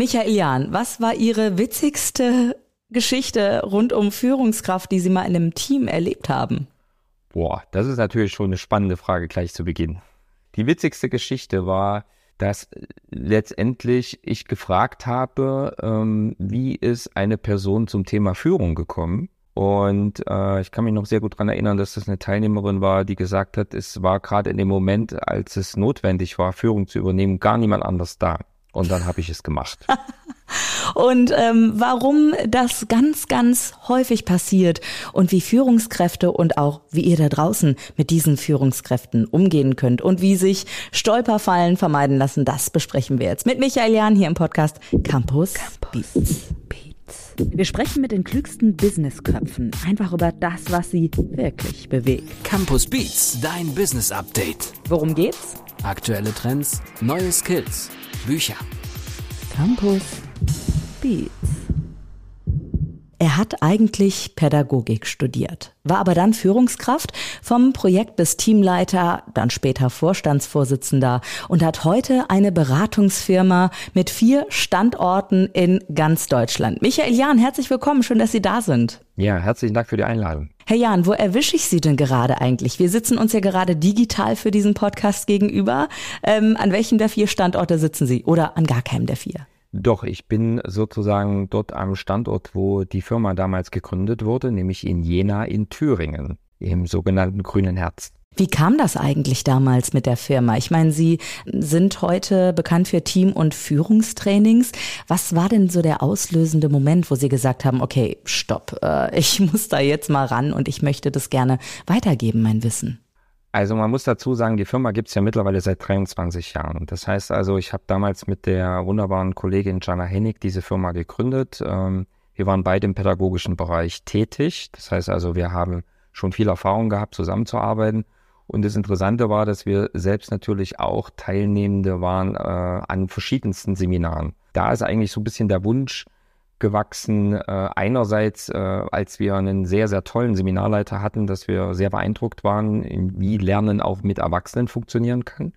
Michael Jahn, was war Ihre witzigste Geschichte rund um Führungskraft, die Sie mal in einem Team erlebt haben? Boah, das ist natürlich schon eine spannende Frage gleich zu Beginn. Die witzigste Geschichte war, dass letztendlich ich gefragt habe, ähm, wie ist eine Person zum Thema Führung gekommen? Und äh, ich kann mich noch sehr gut daran erinnern, dass das eine Teilnehmerin war, die gesagt hat, es war gerade in dem Moment, als es notwendig war, Führung zu übernehmen, gar niemand anders da. Und dann habe ich es gemacht. und ähm, warum das ganz, ganz häufig passiert und wie Führungskräfte und auch wie ihr da draußen mit diesen Führungskräften umgehen könnt und wie sich Stolperfallen vermeiden lassen, das besprechen wir jetzt mit Michael Jahn hier im Podcast Campus, Campus Beats. Beats. Wir sprechen mit den klügsten Businessköpfen einfach über das, was sie wirklich bewegt. Campus Beats, dein Business Update. Worum geht's? Aktuelle Trends, neue Skills, Bücher. Campus Beats. Er hat eigentlich Pädagogik studiert, war aber dann Führungskraft vom Projekt bis Teamleiter, dann später Vorstandsvorsitzender und hat heute eine Beratungsfirma mit vier Standorten in ganz Deutschland. Michael Jahn, herzlich willkommen, schön, dass Sie da sind. Ja, herzlichen Dank für die Einladung. Herr Jahn, wo erwische ich Sie denn gerade eigentlich? Wir sitzen uns ja gerade digital für diesen Podcast gegenüber. Ähm, an welchem der vier Standorte sitzen Sie oder an gar keinem der vier? Doch, ich bin sozusagen dort am Standort, wo die Firma damals gegründet wurde, nämlich in Jena in Thüringen, im sogenannten Grünen Herz. Wie kam das eigentlich damals mit der Firma? Ich meine, Sie sind heute bekannt für Team- und Führungstrainings. Was war denn so der auslösende Moment, wo Sie gesagt haben, okay, stopp, äh, ich muss da jetzt mal ran und ich möchte das gerne weitergeben, mein Wissen? Also man muss dazu sagen, die Firma gibt es ja mittlerweile seit 23 Jahren. Das heißt also, ich habe damals mit der wunderbaren Kollegin Jana Hennig diese Firma gegründet. Ähm, wir waren beide im pädagogischen Bereich tätig. Das heißt also, wir haben schon viel Erfahrung gehabt, zusammenzuarbeiten. Und das Interessante war, dass wir selbst natürlich auch Teilnehmende waren äh, an verschiedensten Seminaren. Da ist eigentlich so ein bisschen der Wunsch gewachsen. Äh, einerseits, äh, als wir einen sehr, sehr tollen Seminarleiter hatten, dass wir sehr beeindruckt waren, wie Lernen auch mit Erwachsenen funktionieren kann.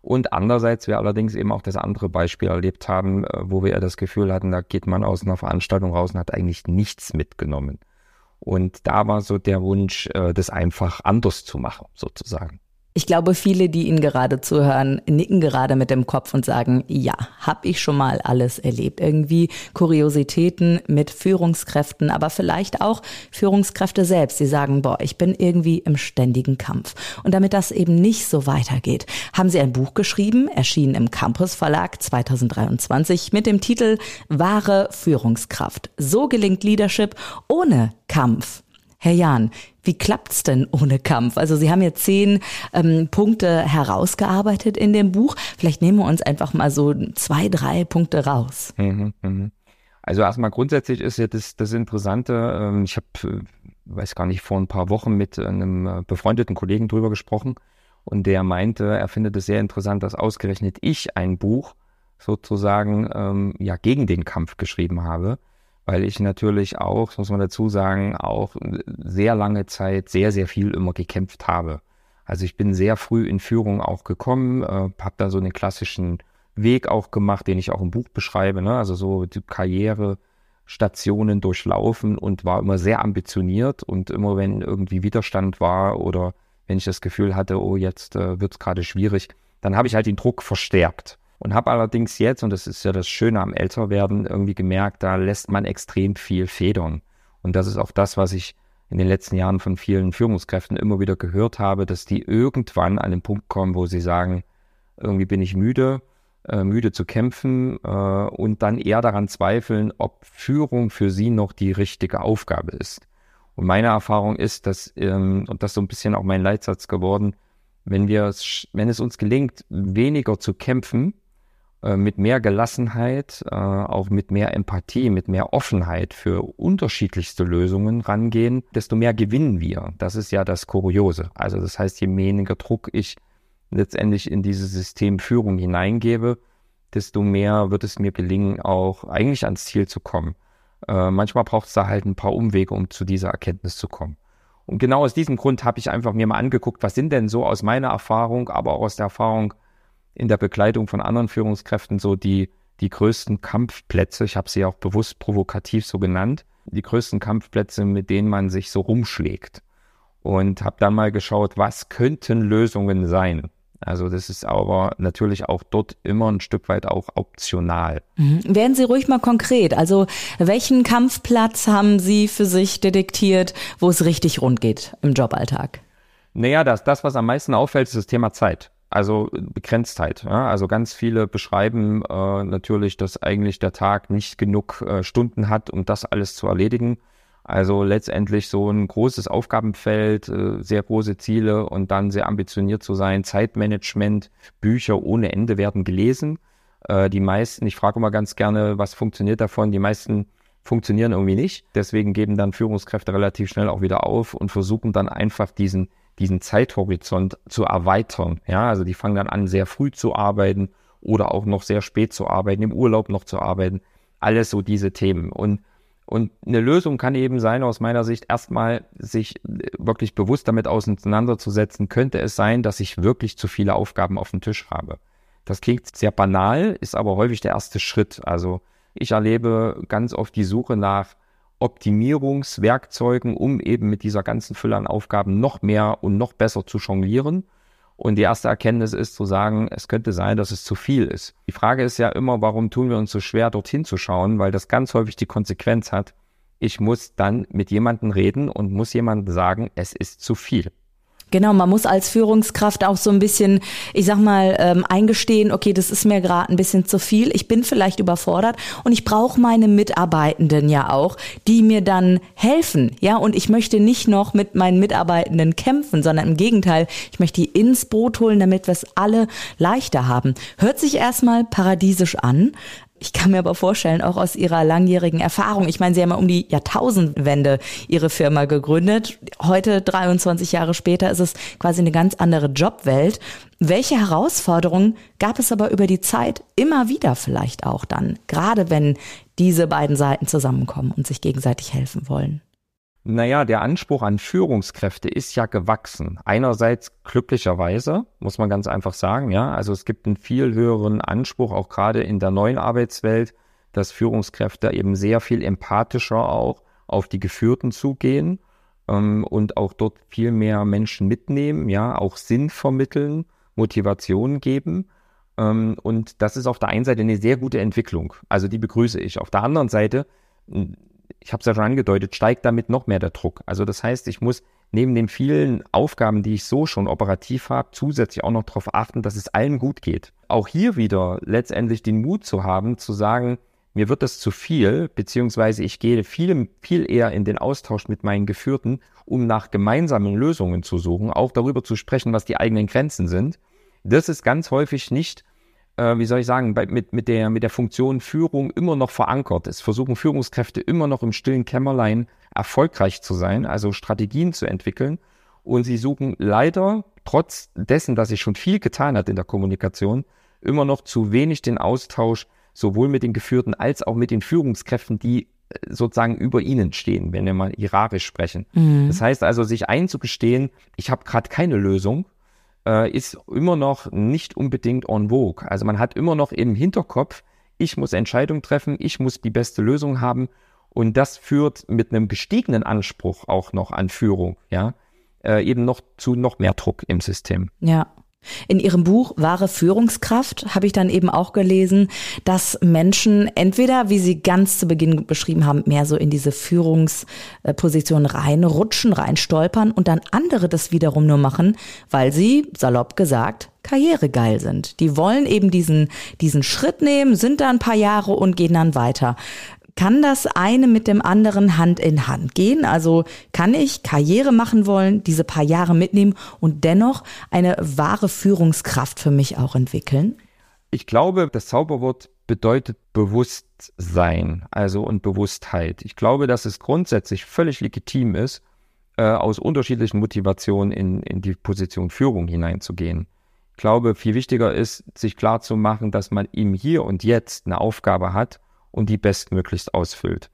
Und andererseits wir allerdings eben auch das andere Beispiel erlebt haben, äh, wo wir das Gefühl hatten, da geht man aus einer Veranstaltung raus und hat eigentlich nichts mitgenommen. Und da war so der Wunsch, äh, das einfach anders zu machen, sozusagen. Ich glaube, viele, die Ihnen gerade zuhören, nicken gerade mit dem Kopf und sagen, ja, habe ich schon mal alles erlebt. Irgendwie Kuriositäten mit Führungskräften, aber vielleicht auch Führungskräfte selbst. Sie sagen, boah, ich bin irgendwie im ständigen Kampf. Und damit das eben nicht so weitergeht, haben Sie ein Buch geschrieben, erschienen im Campus Verlag 2023 mit dem Titel Wahre Führungskraft. So gelingt Leadership ohne Kampf. Herr Jahn, wie klappt's denn ohne Kampf? Also Sie haben jetzt zehn ähm, Punkte herausgearbeitet in dem Buch. Vielleicht nehmen wir uns einfach mal so zwei, drei Punkte raus. Mhm, mh. Also erstmal grundsätzlich ist ja das, das Interessante, ähm, ich habe, äh, weiß gar nicht, vor ein paar Wochen mit einem äh, befreundeten Kollegen drüber gesprochen und der meinte, er findet es sehr interessant, dass ausgerechnet ich ein Buch sozusagen ähm, ja gegen den Kampf geschrieben habe weil ich natürlich auch, muss man dazu sagen, auch sehr lange Zeit sehr, sehr viel immer gekämpft habe. Also ich bin sehr früh in Führung auch gekommen, äh, habe da so einen klassischen Weg auch gemacht, den ich auch im Buch beschreibe, ne? also so die Karrierestationen durchlaufen und war immer sehr ambitioniert und immer wenn irgendwie Widerstand war oder wenn ich das Gefühl hatte, oh jetzt äh, wird es gerade schwierig, dann habe ich halt den Druck verstärkt. Und habe allerdings jetzt, und das ist ja das Schöne am Älterwerden, irgendwie gemerkt, da lässt man extrem viel federn. Und das ist auch das, was ich in den letzten Jahren von vielen Führungskräften immer wieder gehört habe, dass die irgendwann an den Punkt kommen, wo sie sagen, irgendwie bin ich müde, äh, müde zu kämpfen äh, und dann eher daran zweifeln, ob Führung für sie noch die richtige Aufgabe ist. Und meine Erfahrung ist, dass, ähm, und das ist so ein bisschen auch mein Leitsatz geworden, wenn wir es, wenn es uns gelingt, weniger zu kämpfen, mit mehr Gelassenheit, äh, auch mit mehr Empathie, mit mehr Offenheit für unterschiedlichste Lösungen rangehen, desto mehr gewinnen wir. Das ist ja das Kuriose. Also das heißt, je weniger Druck ich letztendlich in dieses System Führung hineingebe, desto mehr wird es mir gelingen, auch eigentlich ans Ziel zu kommen. Äh, manchmal braucht es da halt ein paar Umwege, um zu dieser Erkenntnis zu kommen. Und genau aus diesem Grund habe ich einfach mir mal angeguckt, was sind denn so aus meiner Erfahrung, aber auch aus der Erfahrung in der Begleitung von anderen Führungskräften so die, die größten Kampfplätze, ich habe sie auch bewusst provokativ so genannt, die größten Kampfplätze, mit denen man sich so rumschlägt. Und habe dann mal geschaut, was könnten Lösungen sein. Also das ist aber natürlich auch dort immer ein Stück weit auch optional. Mhm. Werden Sie ruhig mal konkret. Also welchen Kampfplatz haben Sie für sich detektiert, wo es richtig rund geht im Joballtag? Naja, das, das, was am meisten auffällt, ist das Thema Zeit. Also Begrenztheit. Ja? Also ganz viele beschreiben äh, natürlich, dass eigentlich der Tag nicht genug äh, Stunden hat, um das alles zu erledigen. Also letztendlich so ein großes Aufgabenfeld, äh, sehr große Ziele und dann sehr ambitioniert zu sein. Zeitmanagement, Bücher ohne Ende werden gelesen. Äh, die meisten, ich frage immer ganz gerne, was funktioniert davon? Die meisten funktionieren irgendwie nicht. Deswegen geben dann Führungskräfte relativ schnell auch wieder auf und versuchen dann einfach diesen diesen Zeithorizont zu erweitern. Ja, also die fangen dann an, sehr früh zu arbeiten oder auch noch sehr spät zu arbeiten, im Urlaub noch zu arbeiten. Alles so diese Themen. Und, und eine Lösung kann eben sein, aus meiner Sicht, erstmal sich wirklich bewusst damit auseinanderzusetzen, könnte es sein, dass ich wirklich zu viele Aufgaben auf dem Tisch habe. Das klingt sehr banal, ist aber häufig der erste Schritt. Also ich erlebe ganz oft die Suche nach Optimierungswerkzeugen, um eben mit dieser ganzen Fülle an Aufgaben noch mehr und noch besser zu jonglieren. Und die erste Erkenntnis ist zu sagen, es könnte sein, dass es zu viel ist. Die Frage ist ja immer, warum tun wir uns so schwer, dorthin zu schauen, weil das ganz häufig die Konsequenz hat, ich muss dann mit jemandem reden und muss jemandem sagen, es ist zu viel. Genau, man muss als Führungskraft auch so ein bisschen, ich sag mal, ähm, eingestehen, okay, das ist mir gerade ein bisschen zu viel, ich bin vielleicht überfordert und ich brauche meine Mitarbeitenden ja auch, die mir dann helfen, ja, und ich möchte nicht noch mit meinen Mitarbeitenden kämpfen, sondern im Gegenteil, ich möchte die ins Boot holen, damit wir es alle leichter haben. Hört sich erstmal paradiesisch an, ich kann mir aber vorstellen, auch aus Ihrer langjährigen Erfahrung, ich meine, Sie haben ja um die Jahrtausendwende Ihre Firma gegründet. Heute, 23 Jahre später, ist es quasi eine ganz andere Jobwelt. Welche Herausforderungen gab es aber über die Zeit immer wieder vielleicht auch dann, gerade wenn diese beiden Seiten zusammenkommen und sich gegenseitig helfen wollen? Naja, der Anspruch an Führungskräfte ist ja gewachsen. Einerseits glücklicherweise, muss man ganz einfach sagen, ja. Also es gibt einen viel höheren Anspruch, auch gerade in der neuen Arbeitswelt, dass Führungskräfte eben sehr viel empathischer auch auf die Geführten zugehen ähm, und auch dort viel mehr Menschen mitnehmen, ja, auch Sinn vermitteln, Motivation geben. Ähm, und das ist auf der einen Seite eine sehr gute Entwicklung. Also die begrüße ich. Auf der anderen Seite ich habe es ja schon angedeutet, steigt damit noch mehr der Druck. Also das heißt, ich muss neben den vielen Aufgaben, die ich so schon operativ habe, zusätzlich auch noch darauf achten, dass es allen gut geht. Auch hier wieder letztendlich den Mut zu haben, zu sagen, mir wird das zu viel, beziehungsweise ich gehe viel, viel eher in den Austausch mit meinen Geführten, um nach gemeinsamen Lösungen zu suchen, auch darüber zu sprechen, was die eigenen Grenzen sind. Das ist ganz häufig nicht äh, wie soll ich sagen, bei, mit, mit, der, mit der Funktion Führung immer noch verankert. Es versuchen Führungskräfte immer noch im stillen Kämmerlein erfolgreich zu sein, also Strategien zu entwickeln. Und sie suchen leider, trotz dessen, dass sich schon viel getan hat in der Kommunikation, immer noch zu wenig den Austausch sowohl mit den Geführten als auch mit den Führungskräften, die äh, sozusagen über ihnen stehen, wenn wir mal hierarchisch sprechen. Mhm. Das heißt also, sich einzugestehen, ich habe gerade keine Lösung, äh, ist immer noch nicht unbedingt en vogue. Also man hat immer noch im Hinterkopf, ich muss Entscheidungen treffen, ich muss die beste Lösung haben und das führt mit einem gestiegenen Anspruch auch noch an Führung, ja, äh, eben noch zu noch mehr Druck im System. Ja. In Ihrem Buch Wahre Führungskraft habe ich dann eben auch gelesen, dass Menschen entweder, wie Sie ganz zu Beginn beschrieben haben, mehr so in diese Führungsposition reinrutschen, reinstolpern und dann andere das wiederum nur machen, weil sie, salopp gesagt, karrieregeil sind. Die wollen eben diesen, diesen Schritt nehmen, sind da ein paar Jahre und gehen dann weiter kann das eine mit dem anderen Hand in Hand gehen? Also kann ich Karriere machen wollen, diese paar Jahre mitnehmen und dennoch eine wahre Führungskraft für mich auch entwickeln? Ich glaube, das Zauberwort bedeutet Bewusstsein, also und Bewusstheit. Ich glaube, dass es grundsätzlich völlig legitim ist, äh, aus unterschiedlichen Motivationen in, in die Position Führung hineinzugehen. Ich glaube, viel wichtiger ist, sich klar zu machen, dass man im Hier und Jetzt eine Aufgabe hat und die bestmöglichst ausfüllt.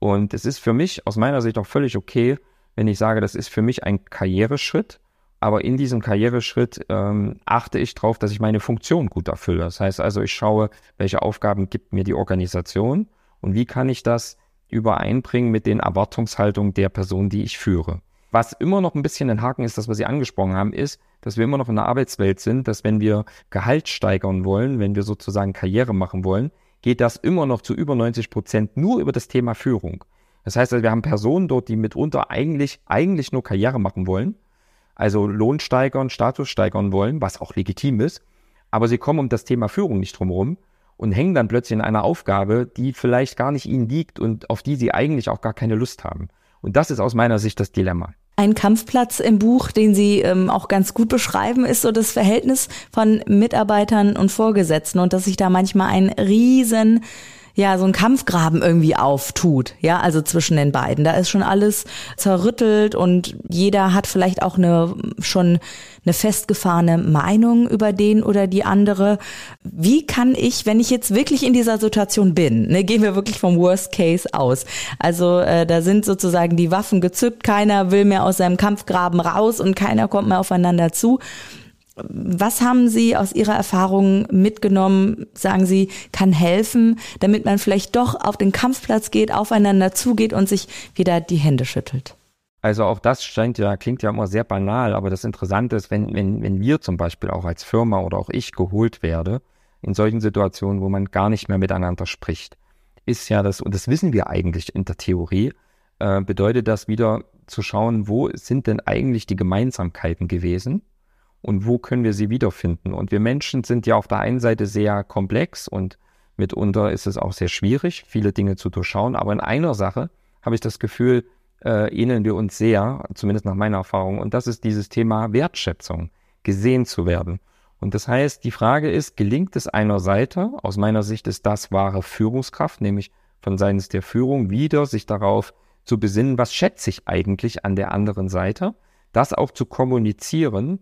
Und es ist für mich aus meiner Sicht auch völlig okay, wenn ich sage, das ist für mich ein Karriereschritt aber in diesem Karriereschritt ähm, achte ich darauf, dass ich meine Funktion gut erfülle. Das heißt also, ich schaue, welche Aufgaben gibt mir die Organisation und wie kann ich das übereinbringen mit den Erwartungshaltungen der Person, die ich führe. Was immer noch ein bisschen ein Haken ist, das, was Sie angesprochen haben, ist, dass wir immer noch in der Arbeitswelt sind, dass wenn wir Gehalt steigern wollen, wenn wir sozusagen Karriere machen wollen, geht das immer noch zu über 90 Prozent nur über das Thema Führung. Das heißt, also, wir haben Personen dort, die mitunter eigentlich, eigentlich nur Karriere machen wollen, also Lohn steigern, Status steigern wollen, was auch legitim ist, aber sie kommen um das Thema Führung nicht drumherum und hängen dann plötzlich in einer Aufgabe, die vielleicht gar nicht ihnen liegt und auf die sie eigentlich auch gar keine Lust haben. Und das ist aus meiner Sicht das Dilemma. Ein Kampfplatz im Buch, den Sie ähm, auch ganz gut beschreiben, ist so das Verhältnis von Mitarbeitern und Vorgesetzten und dass sich da manchmal ein riesen ja, so ein Kampfgraben irgendwie auftut, ja, also zwischen den beiden. Da ist schon alles zerrüttelt und jeder hat vielleicht auch eine schon eine festgefahrene Meinung über den oder die andere. Wie kann ich, wenn ich jetzt wirklich in dieser Situation bin, ne, gehen wir wirklich vom Worst Case aus. Also äh, da sind sozusagen die Waffen gezückt, keiner will mehr aus seinem Kampfgraben raus und keiner kommt mehr aufeinander zu. Was haben Sie aus Ihrer Erfahrung mitgenommen, sagen Sie, kann helfen, damit man vielleicht doch auf den Kampfplatz geht, aufeinander zugeht und sich wieder die Hände schüttelt? Also auch das scheint ja, klingt ja immer sehr banal, aber das Interessante ist, wenn, wenn, wenn wir zum Beispiel auch als Firma oder auch ich geholt werde, in solchen Situationen, wo man gar nicht mehr miteinander spricht, ist ja das, und das wissen wir eigentlich in der Theorie, äh, bedeutet das wieder zu schauen, wo sind denn eigentlich die Gemeinsamkeiten gewesen und wo können wir sie wiederfinden. Und wir Menschen sind ja auf der einen Seite sehr komplex und mitunter ist es auch sehr schwierig, viele Dinge zu durchschauen. Aber in einer Sache habe ich das Gefühl, äh, ähneln wir uns sehr, zumindest nach meiner Erfahrung. Und das ist dieses Thema Wertschätzung, gesehen zu werden. Und das heißt, die Frage ist, gelingt es einer Seite, aus meiner Sicht ist das wahre Führungskraft, nämlich von seitens der Führung wieder sich darauf zu besinnen, was schätze ich eigentlich an der anderen Seite, das auch zu kommunizieren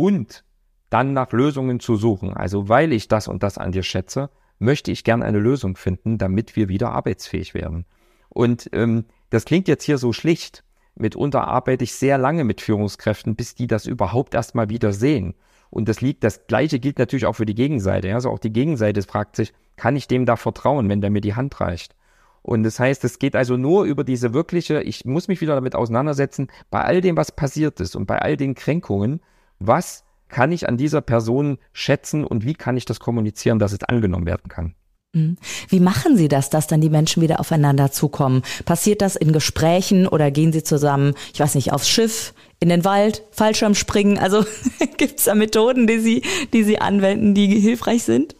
und dann nach Lösungen zu suchen. Also weil ich das und das an dir schätze, möchte ich gern eine Lösung finden, damit wir wieder arbeitsfähig werden. Und ähm, das klingt jetzt hier so schlicht. Mitunter arbeite ich sehr lange mit Führungskräften, bis die das überhaupt erstmal wieder sehen. Und das liegt, das Gleiche gilt natürlich auch für die Gegenseite. Also auch die Gegenseite fragt sich, kann ich dem da vertrauen, wenn der mir die Hand reicht? Und das heißt, es geht also nur über diese wirkliche, ich muss mich wieder damit auseinandersetzen, bei all dem, was passiert ist und bei all den Kränkungen, was kann ich an dieser Person schätzen und wie kann ich das kommunizieren, dass es angenommen werden kann. Mhm. Wie machen Sie das, dass dann die Menschen wieder aufeinander zukommen? Passiert das in Gesprächen oder gehen Sie zusammen, ich weiß nicht, aufs Schiff, in den Wald, Fallschirm springen? Also gibt es da Methoden, die Sie, die Sie anwenden, die hilfreich sind?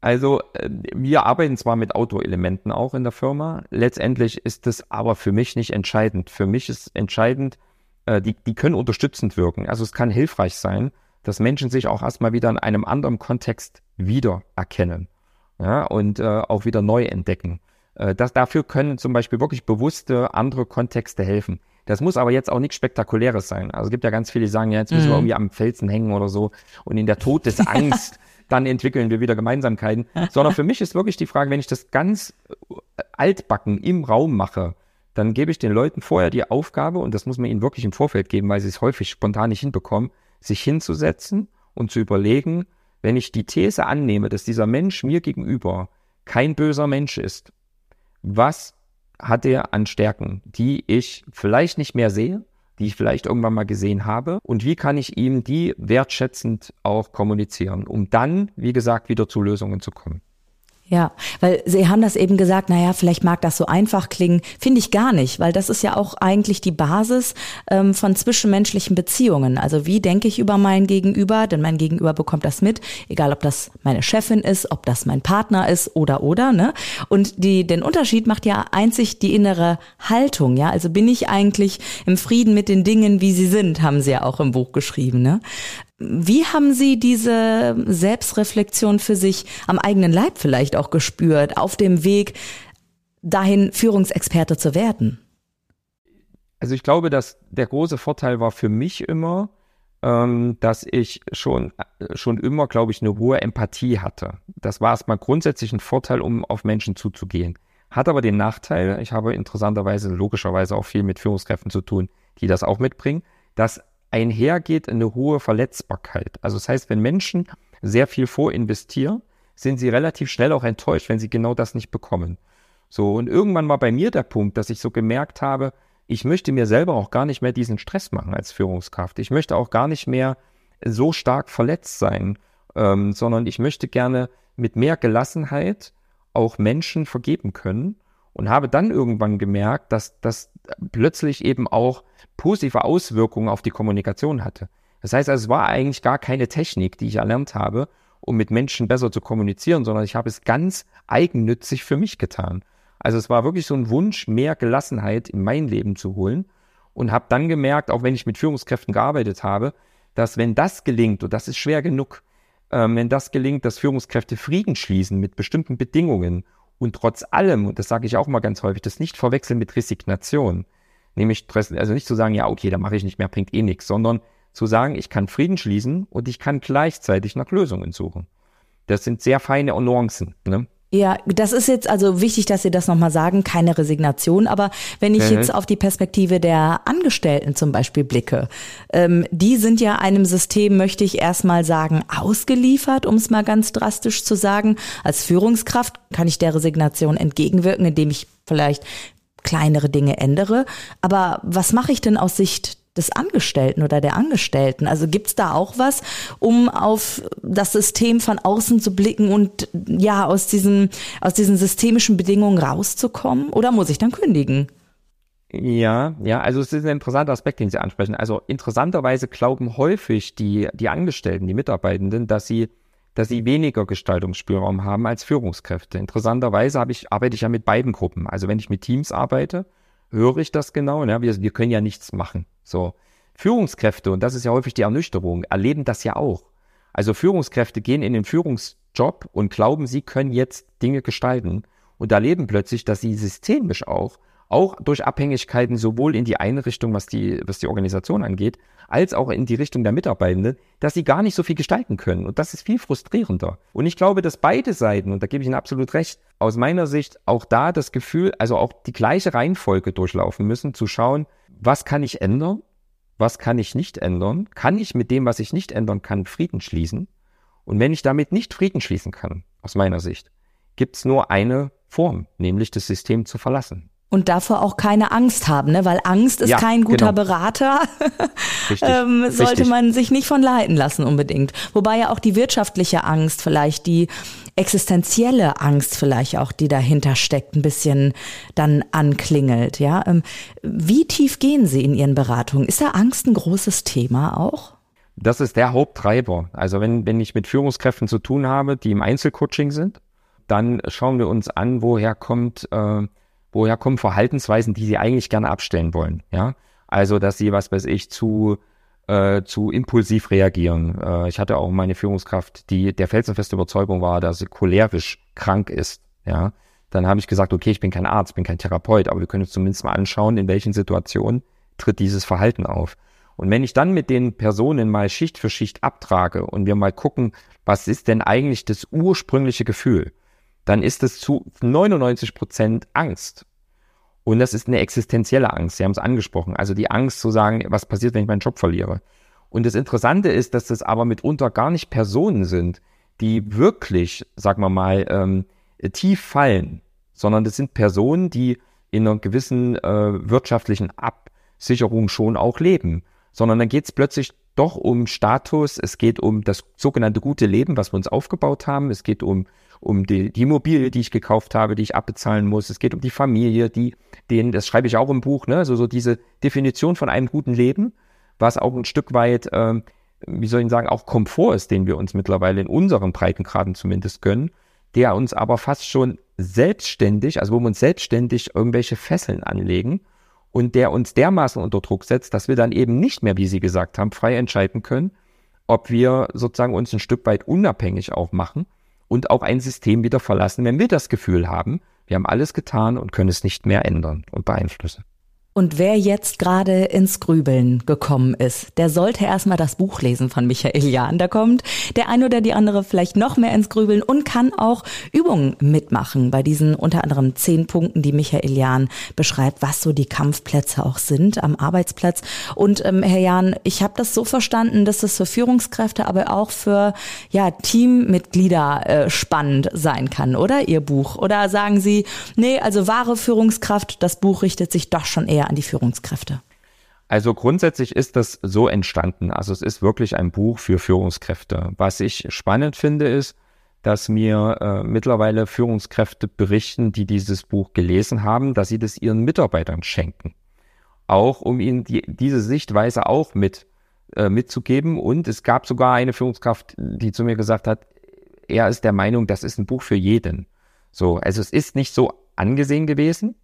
Also äh, wir arbeiten zwar mit Autoelementen auch in der Firma, letztendlich ist das aber für mich nicht entscheidend. Für mich ist entscheidend, äh, die, die können unterstützend wirken. Also es kann hilfreich sein, dass Menschen sich auch erstmal wieder in einem anderen Kontext wiedererkennen ja, und äh, auch wieder neu entdecken. Äh, das, dafür können zum Beispiel wirklich bewusste andere Kontexte helfen. Das muss aber jetzt auch nichts Spektakuläres sein. Also es gibt ja ganz viele, die sagen, ja, jetzt müssen mhm. wir irgendwie am Felsen hängen oder so und in der Todesangst dann entwickeln wir wieder Gemeinsamkeiten. Sondern für mich ist wirklich die Frage, wenn ich das ganz äh, altbacken im Raum mache, dann gebe ich den Leuten vorher die Aufgabe, und das muss man ihnen wirklich im Vorfeld geben, weil sie es häufig spontan nicht hinbekommen, sich hinzusetzen und zu überlegen, wenn ich die These annehme, dass dieser Mensch mir gegenüber kein böser Mensch ist, was hat er an Stärken, die ich vielleicht nicht mehr sehe, die ich vielleicht irgendwann mal gesehen habe und wie kann ich ihm die wertschätzend auch kommunizieren, um dann, wie gesagt, wieder zu Lösungen zu kommen. Ja, weil Sie haben das eben gesagt, naja, vielleicht mag das so einfach klingen. Finde ich gar nicht, weil das ist ja auch eigentlich die Basis ähm, von zwischenmenschlichen Beziehungen. Also wie denke ich über mein Gegenüber, denn mein Gegenüber bekommt das mit, egal ob das meine Chefin ist, ob das mein Partner ist oder oder, ne? Und die, den Unterschied macht ja einzig die innere Haltung, ja? Also bin ich eigentlich im Frieden mit den Dingen, wie sie sind, haben Sie ja auch im Buch geschrieben, ne? Wie haben Sie diese Selbstreflexion für sich am eigenen Leib vielleicht auch gespürt, auf dem Weg dahin, Führungsexperte zu werden? Also ich glaube, dass der große Vorteil war für mich immer, ähm, dass ich schon, schon immer, glaube ich, eine hohe Empathie hatte. Das war erstmal grundsätzlich ein Vorteil, um auf Menschen zuzugehen. Hat aber den Nachteil, ich habe interessanterweise, logischerweise auch viel mit Führungskräften zu tun, die das auch mitbringen, dass einhergeht eine hohe Verletzbarkeit. Also das heißt, wenn Menschen sehr viel vorinvestieren, sind sie relativ schnell auch enttäuscht, wenn sie genau das nicht bekommen. So, und irgendwann war bei mir der Punkt, dass ich so gemerkt habe, ich möchte mir selber auch gar nicht mehr diesen Stress machen als Führungskraft. Ich möchte auch gar nicht mehr so stark verletzt sein, ähm, sondern ich möchte gerne mit mehr Gelassenheit auch Menschen vergeben können und habe dann irgendwann gemerkt, dass das plötzlich eben auch positive Auswirkungen auf die Kommunikation hatte. Das heißt also, es war eigentlich gar keine Technik, die ich erlernt habe, um mit Menschen besser zu kommunizieren, sondern ich habe es ganz eigennützig für mich getan. Also es war wirklich so ein Wunsch, mehr Gelassenheit in mein Leben zu holen und habe dann gemerkt, auch wenn ich mit Führungskräften gearbeitet habe, dass wenn das gelingt, und das ist schwer genug, ähm, wenn das gelingt, dass Führungskräfte Frieden schließen mit bestimmten Bedingungen und trotz allem, und das sage ich auch mal ganz häufig, das nicht verwechseln mit Resignation, nämlich also nicht zu sagen, ja, okay, da mache ich nicht mehr, bringt eh nichts, sondern zu sagen, ich kann Frieden schließen und ich kann gleichzeitig nach Lösungen suchen. Das sind sehr feine Nuancen. Ne? Ja, das ist jetzt also wichtig, dass Sie das nochmal sagen, keine Resignation. Aber wenn ich mhm. jetzt auf die Perspektive der Angestellten zum Beispiel blicke, ähm, die sind ja einem System, möchte ich erstmal sagen, ausgeliefert, um es mal ganz drastisch zu sagen. Als Führungskraft kann ich der Resignation entgegenwirken, indem ich vielleicht kleinere Dinge ändere. Aber was mache ich denn aus Sicht des Angestellten oder der Angestellten? Also gibt's da auch was, um auf das System von außen zu blicken und ja, aus diesen, aus diesen systemischen Bedingungen rauszukommen? Oder muss ich dann kündigen? Ja, ja, also es ist ein interessanter Aspekt, den Sie ansprechen. Also interessanterweise glauben häufig die, die Angestellten, die Mitarbeitenden, dass sie, dass sie weniger Gestaltungsspielraum haben als Führungskräfte. Interessanterweise habe ich, arbeite ich ja mit beiden Gruppen. Also wenn ich mit Teams arbeite, höre ich das genau. Ne? Wir, wir können ja nichts machen. So. Führungskräfte, und das ist ja häufig die Ernüchterung, erleben das ja auch. Also Führungskräfte gehen in den Führungsjob und glauben, sie können jetzt Dinge gestalten und erleben plötzlich, dass sie systemisch auch auch durch Abhängigkeiten sowohl in die eine Richtung, was die, was die Organisation angeht, als auch in die Richtung der Mitarbeitenden, dass sie gar nicht so viel gestalten können. Und das ist viel frustrierender. Und ich glaube, dass beide Seiten, und da gebe ich Ihnen absolut recht, aus meiner Sicht auch da das Gefühl, also auch die gleiche Reihenfolge durchlaufen müssen, zu schauen, was kann ich ändern, was kann ich nicht ändern, kann ich mit dem, was ich nicht ändern kann, Frieden schließen. Und wenn ich damit nicht Frieden schließen kann, aus meiner Sicht, gibt es nur eine Form, nämlich das System zu verlassen und davor auch keine Angst haben, ne? weil Angst ist ja, kein guter genau. Berater. Richtig, ähm, sollte richtig. man sich nicht von leiten lassen unbedingt. Wobei ja auch die wirtschaftliche Angst vielleicht, die existenzielle Angst vielleicht auch, die dahinter steckt, ein bisschen dann anklingelt. Ja, ähm, wie tief gehen Sie in Ihren Beratungen? Ist da Angst ein großes Thema auch? Das ist der Haupttreiber. Also wenn, wenn ich mit Führungskräften zu tun habe, die im Einzelcoaching sind, dann schauen wir uns an, woher kommt äh, woher kommen Verhaltensweisen, die sie eigentlich gerne abstellen wollen. Ja, also dass sie, was weiß ich, zu äh, zu impulsiv reagieren. Äh, ich hatte auch meine Führungskraft, die der felsenfeste Überzeugung war, dass sie cholerisch krank ist. Ja, dann habe ich gesagt, okay, ich bin kein Arzt, bin kein Therapeut, aber wir können uns zumindest mal anschauen, in welchen Situationen tritt dieses Verhalten auf. Und wenn ich dann mit den Personen mal Schicht für Schicht abtrage und wir mal gucken, was ist denn eigentlich das ursprüngliche Gefühl, dann ist es zu 99 Prozent Angst. Und das ist eine existenzielle Angst. Sie haben es angesprochen. Also die Angst zu sagen, was passiert, wenn ich meinen Job verliere. Und das Interessante ist, dass das aber mitunter gar nicht Personen sind, die wirklich, sagen wir mal, ähm, tief fallen, sondern das sind Personen, die in einer gewissen äh, wirtschaftlichen Absicherung schon auch leben. Sondern dann geht es plötzlich doch um Status, es geht um das sogenannte gute Leben, was wir uns aufgebaut haben, es geht um um die, die Immobilie, die ich gekauft habe, die ich abbezahlen muss. Es geht um die Familie, die, den, das schreibe ich auch im Buch, ne? Also so diese Definition von einem guten Leben, was auch ein Stück weit, ähm, wie soll ich sagen, auch Komfort ist, den wir uns mittlerweile in unseren Breitengraden zumindest gönnen, der uns aber fast schon selbstständig, also wo wir uns selbstständig irgendwelche Fesseln anlegen und der uns dermaßen unter Druck setzt, dass wir dann eben nicht mehr, wie Sie gesagt haben, frei entscheiden können, ob wir sozusagen uns ein Stück weit unabhängig auch machen und auch ein System wieder verlassen, wenn wir das Gefühl haben, wir haben alles getan und können es nicht mehr ändern und beeinflussen. Und wer jetzt gerade ins Grübeln gekommen ist, der sollte erstmal das Buch lesen von Michael Jahn. Da kommt der ein oder die andere vielleicht noch mehr ins Grübeln und kann auch Übungen mitmachen bei diesen unter anderem zehn Punkten, die Michael Jahn beschreibt, was so die Kampfplätze auch sind am Arbeitsplatz. Und ähm, Herr Jahn, ich habe das so verstanden, dass es für Führungskräfte, aber auch für ja, Teammitglieder äh, spannend sein kann, oder Ihr Buch? Oder sagen Sie, nee, also wahre Führungskraft, das Buch richtet sich doch schon eher an die Führungskräfte? Also grundsätzlich ist das so entstanden. Also es ist wirklich ein Buch für Führungskräfte. Was ich spannend finde, ist, dass mir äh, mittlerweile Führungskräfte berichten, die dieses Buch gelesen haben, dass sie das ihren Mitarbeitern schenken. Auch um ihnen die, diese Sichtweise auch mit äh, mitzugeben. Und es gab sogar eine Führungskraft, die zu mir gesagt hat, er ist der Meinung, das ist ein Buch für jeden. So, also es ist nicht so angesehen gewesen,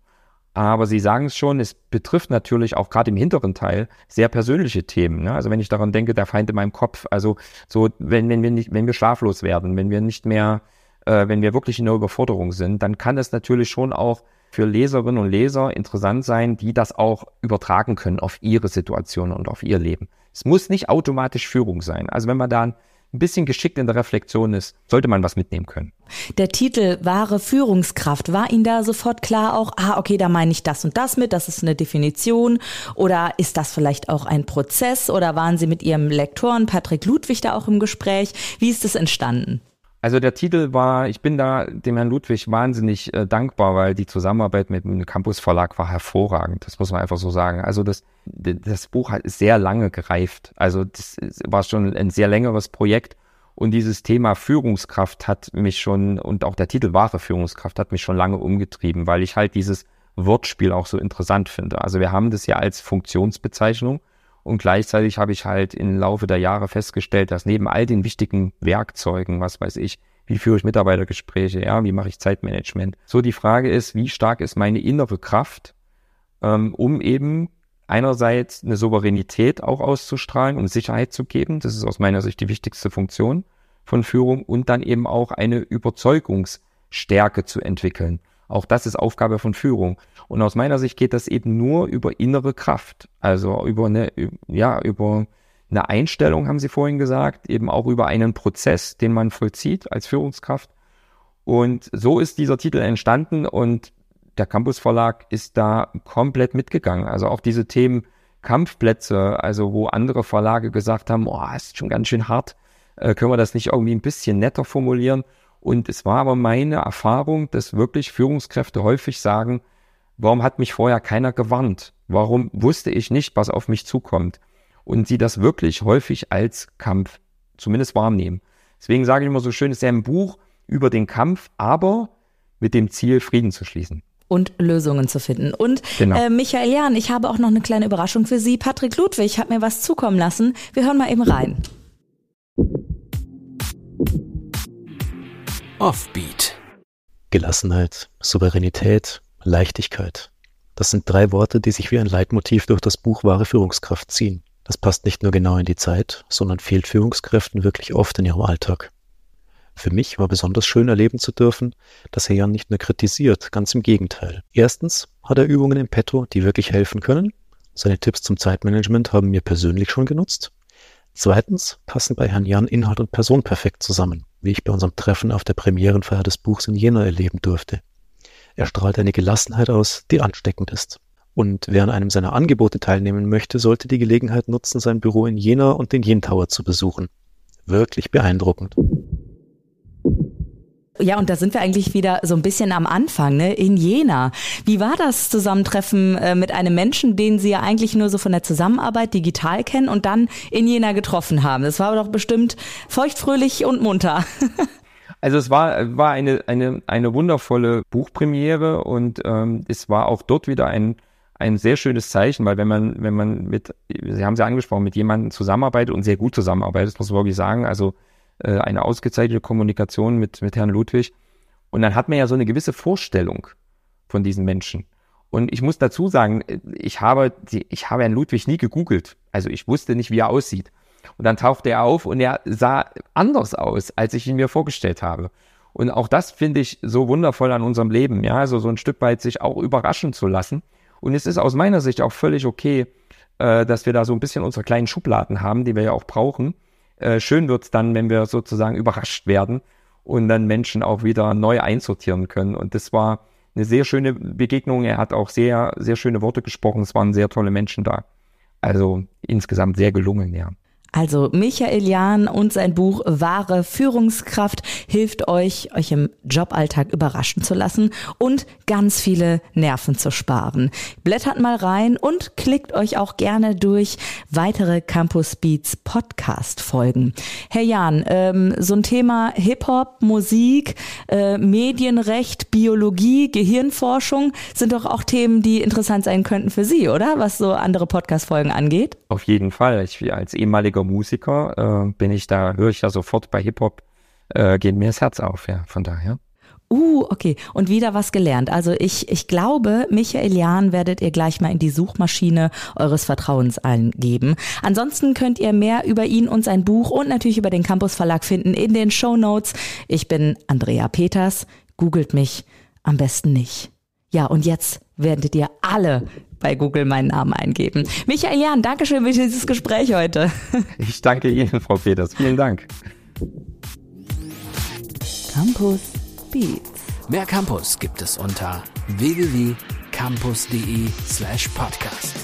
aber Sie sagen es schon, es betrifft natürlich auch gerade im hinteren Teil sehr persönliche Themen. Ne? Also wenn ich daran denke, der Feind in meinem Kopf, also so, wenn, wenn wir nicht, wenn wir schlaflos werden, wenn wir nicht mehr, äh, wenn wir wirklich in der Überforderung sind, dann kann es natürlich schon auch für Leserinnen und Leser interessant sein, die das auch übertragen können auf ihre Situation und auf ihr Leben. Es muss nicht automatisch Führung sein. Also wenn man da ein bisschen geschickt in der Reflexion ist, sollte man was mitnehmen können. Der Titel wahre Führungskraft, war Ihnen da sofort klar auch, ah, okay, da meine ich das und das mit, das ist eine Definition oder ist das vielleicht auch ein Prozess oder waren Sie mit Ihrem Lektoren Patrick Ludwig da auch im Gespräch? Wie ist es entstanden? Also der Titel war, ich bin da dem Herrn Ludwig wahnsinnig äh, dankbar, weil die Zusammenarbeit mit dem Campus Verlag war hervorragend. Das muss man einfach so sagen. Also das, das Buch hat sehr lange gereift. Also das war schon ein sehr längeres Projekt. Und dieses Thema Führungskraft hat mich schon, und auch der Titel wahre Führungskraft hat mich schon lange umgetrieben, weil ich halt dieses Wortspiel auch so interessant finde. Also wir haben das ja als Funktionsbezeichnung und gleichzeitig habe ich halt im Laufe der Jahre festgestellt, dass neben all den wichtigen Werkzeugen, was weiß ich, wie führe ich Mitarbeitergespräche, ja, wie mache ich Zeitmanagement, so die Frage ist, wie stark ist meine innere Kraft, ähm, um eben einerseits eine Souveränität auch auszustrahlen und Sicherheit zu geben. Das ist aus meiner Sicht die wichtigste Funktion von Führung und dann eben auch eine Überzeugungsstärke zu entwickeln. Auch das ist Aufgabe von Führung. Und aus meiner Sicht geht das eben nur über innere Kraft. Also über eine, ja, über eine Einstellung, haben Sie vorhin gesagt, eben auch über einen Prozess, den man vollzieht als Führungskraft. Und so ist dieser Titel entstanden und der Campus Verlag ist da komplett mitgegangen. Also auch diese Themen Kampfplätze, also wo andere Verlage gesagt haben, oh, ist schon ganz schön hart, äh, können wir das nicht irgendwie ein bisschen netter formulieren? Und es war aber meine Erfahrung, dass wirklich Führungskräfte häufig sagen, warum hat mich vorher keiner gewarnt? Warum wusste ich nicht, was auf mich zukommt? Und sie das wirklich häufig als Kampf zumindest wahrnehmen. Deswegen sage ich immer so schön, es ist ja ein Buch über den Kampf, aber mit dem Ziel, Frieden zu schließen und Lösungen zu finden. Und genau. äh, Michael Jahn, ich habe auch noch eine kleine Überraschung für Sie. Patrick Ludwig hat mir was zukommen lassen. Wir hören mal eben rein. Offbeat. Gelassenheit, Souveränität, Leichtigkeit. Das sind drei Worte, die sich wie ein Leitmotiv durch das Buch Wahre Führungskraft ziehen. Das passt nicht nur genau in die Zeit, sondern fehlt Führungskräften wirklich oft in ihrem Alltag. Für mich war besonders schön erleben zu dürfen, dass Herr Jan nicht nur kritisiert, ganz im Gegenteil. Erstens hat er Übungen im Petto, die wirklich helfen können. Seine Tipps zum Zeitmanagement haben mir persönlich schon genutzt. Zweitens passen bei Herrn Jan Inhalt und Person perfekt zusammen wie ich bei unserem Treffen auf der Premierenfeier des Buchs in Jena erleben durfte. Er strahlt eine Gelassenheit aus, die ansteckend ist. Und wer an einem seiner Angebote teilnehmen möchte, sollte die Gelegenheit nutzen, sein Büro in Jena und den Jen Tower zu besuchen. Wirklich beeindruckend. Ja, und da sind wir eigentlich wieder so ein bisschen am Anfang, ne? In Jena. Wie war das Zusammentreffen äh, mit einem Menschen, den Sie ja eigentlich nur so von der Zusammenarbeit digital kennen und dann in Jena getroffen haben? Das war doch bestimmt feuchtfröhlich und munter. Also es war, war eine, eine, eine wundervolle Buchpremiere und ähm, es war auch dort wieder ein, ein sehr schönes Zeichen, weil wenn man, wenn man mit, Sie haben es ja angesprochen, mit jemandem zusammenarbeitet und sehr gut zusammenarbeitet, muss man wirklich sagen, also äh, eine ausgezeichnete Kommunikation mit, mit Herrn Ludwig. Und dann hat man ja so eine gewisse Vorstellung von diesen Menschen. Und ich muss dazu sagen, ich habe, ich habe Herrn Ludwig nie gegoogelt. Also ich wusste nicht, wie er aussieht. Und dann tauchte er auf und er sah anders aus, als ich ihn mir vorgestellt habe. Und auch das finde ich so wundervoll an unserem Leben, ja, also so ein Stück weit sich auch überraschen zu lassen. Und es ist aus meiner Sicht auch völlig okay, äh, dass wir da so ein bisschen unsere kleinen Schubladen haben, die wir ja auch brauchen. Äh, schön wird's dann, wenn wir sozusagen überrascht werden und dann Menschen auch wieder neu einsortieren können. Und das war eine sehr schöne Begegnung. Er hat auch sehr, sehr schöne Worte gesprochen. Es waren sehr tolle Menschen da. Also insgesamt sehr gelungen, ja. Also Michael Jahn und sein Buch Wahre Führungskraft hilft euch, euch im Joballtag überraschen zu lassen und ganz viele Nerven zu sparen. Blättert mal rein und klickt euch auch gerne durch weitere Campus Beats Podcast Folgen. Herr Jahn, ähm, so ein Thema Hip-Hop, Musik, äh, Medienrecht, Biologie, Gehirnforschung sind doch auch Themen, die interessant sein könnten für Sie, oder? Was so andere Podcast Folgen angeht? Auf jeden Fall. Ich als ehemaliger richtiger Musiker, äh, bin ich da, höre ich ja sofort bei Hip-Hop, äh, geht mir das Herz auf, ja, von daher. Uh, okay. Und wieder was gelernt. Also ich, ich glaube, Michael Jahn werdet ihr gleich mal in die Suchmaschine eures Vertrauens eingeben. Ansonsten könnt ihr mehr über ihn und sein Buch und natürlich über den Campus Verlag finden in den Show Notes. Ich bin Andrea Peters. Googelt mich am besten nicht. Ja, und jetzt werdet ihr alle bei Google meinen Namen eingeben. Michael Jahn, Dankeschön für dieses Gespräch heute. Ich danke Ihnen, Frau Peters. Vielen Dank. Campus Beats. Mehr Campus gibt es unter www.campus.de slash podcast.